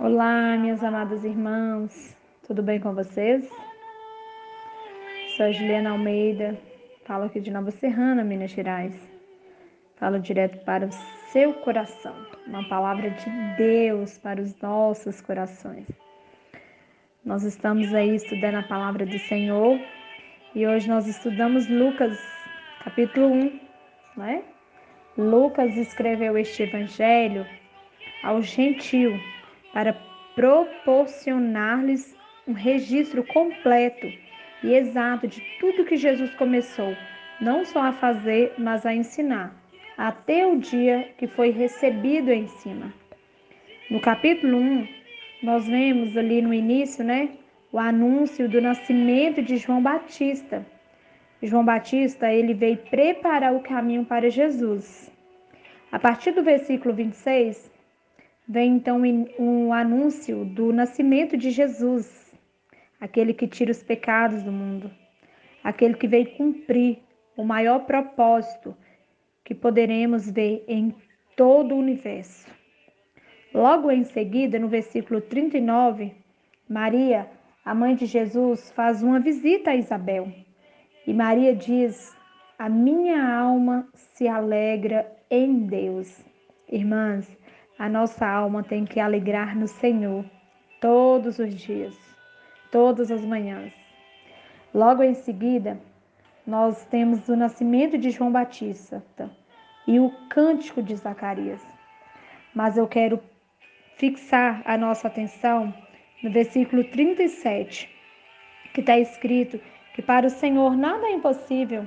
Olá, minhas amadas irmãs, tudo bem com vocês? Sou a Juliana Almeida, falo aqui de Nova Serrana, Minas Gerais. Falo direto para o seu coração, uma palavra de Deus para os nossos corações. Nós estamos aí estudando a palavra do Senhor e hoje nós estudamos Lucas, capítulo 1, né? Lucas escreveu este evangelho ao gentio para proporcionar-lhes um registro completo e exato de tudo que Jesus começou, não só a fazer, mas a ensinar, até o dia que foi recebido em cima. No capítulo 1, nós vemos ali no início, né, o anúncio do nascimento de João Batista. João Batista, ele veio preparar o caminho para Jesus. A partir do versículo 26, vem então um anúncio do nascimento de Jesus, aquele que tira os pecados do mundo, aquele que veio cumprir o maior propósito que poderemos ver em todo o universo. Logo em seguida, no versículo 39, Maria, a mãe de Jesus, faz uma visita a Isabel. E Maria diz: A minha alma se alegra em Deus. Irmãs, a nossa alma tem que alegrar no Senhor todos os dias, todas as manhãs. Logo em seguida, nós temos o nascimento de João Batista e o cântico de Zacarias. Mas eu quero fixar a nossa atenção no versículo 37, que está escrito que para o Senhor nada é impossível.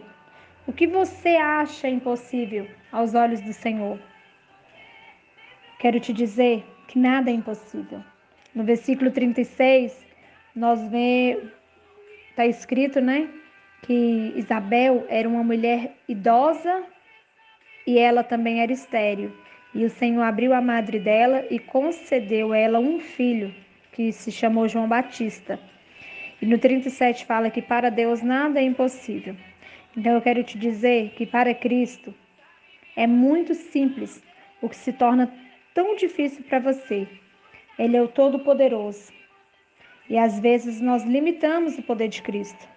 O que você acha impossível aos olhos do Senhor? Quero te dizer que nada é impossível. No versículo 36, nós vê está escrito, né, que Isabel era uma mulher idosa e ela também era estéril. E o Senhor abriu a madre dela e concedeu a ela um filho, que se chamou João Batista. E no 37 fala que para Deus nada é impossível. Então eu quero te dizer que para Cristo é muito simples o que se torna tão difícil para você. Ele é o Todo-Poderoso. E às vezes nós limitamos o poder de Cristo.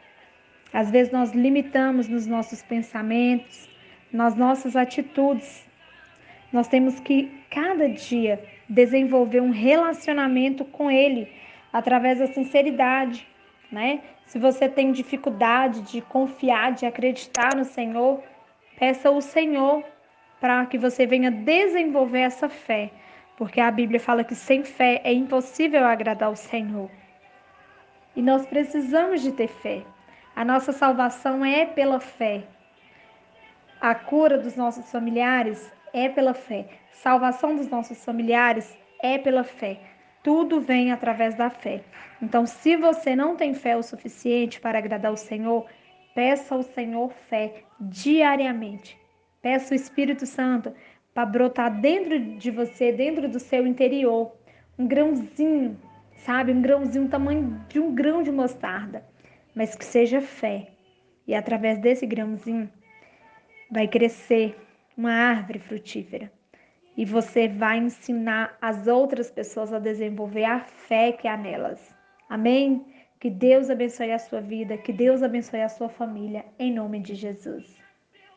Às vezes nós limitamos nos nossos pensamentos, nas nossas atitudes. Nós temos que cada dia desenvolver um relacionamento com Ele através da sinceridade, né? Se você tem dificuldade de confiar, de acreditar no Senhor, peça ao Senhor para que você venha desenvolver essa fé, porque a Bíblia fala que sem fé é impossível agradar o Senhor. E nós precisamos de ter fé. A nossa salvação é pela fé. A cura dos nossos familiares é pela fé. Salvação dos nossos familiares é pela fé. Tudo vem através da fé. Então, se você não tem fé o suficiente para agradar o Senhor, peça ao Senhor fé diariamente. Peça o Espírito Santo para brotar dentro de você, dentro do seu interior, um grãozinho, sabe? Um grãozinho, tamanho de um grão de mostarda, mas que seja fé. E através desse grãozinho vai crescer uma árvore frutífera. E você vai ensinar as outras pessoas a desenvolver a fé que há nelas. Amém? Que Deus abençoe a sua vida, que Deus abençoe a sua família, em nome de Jesus.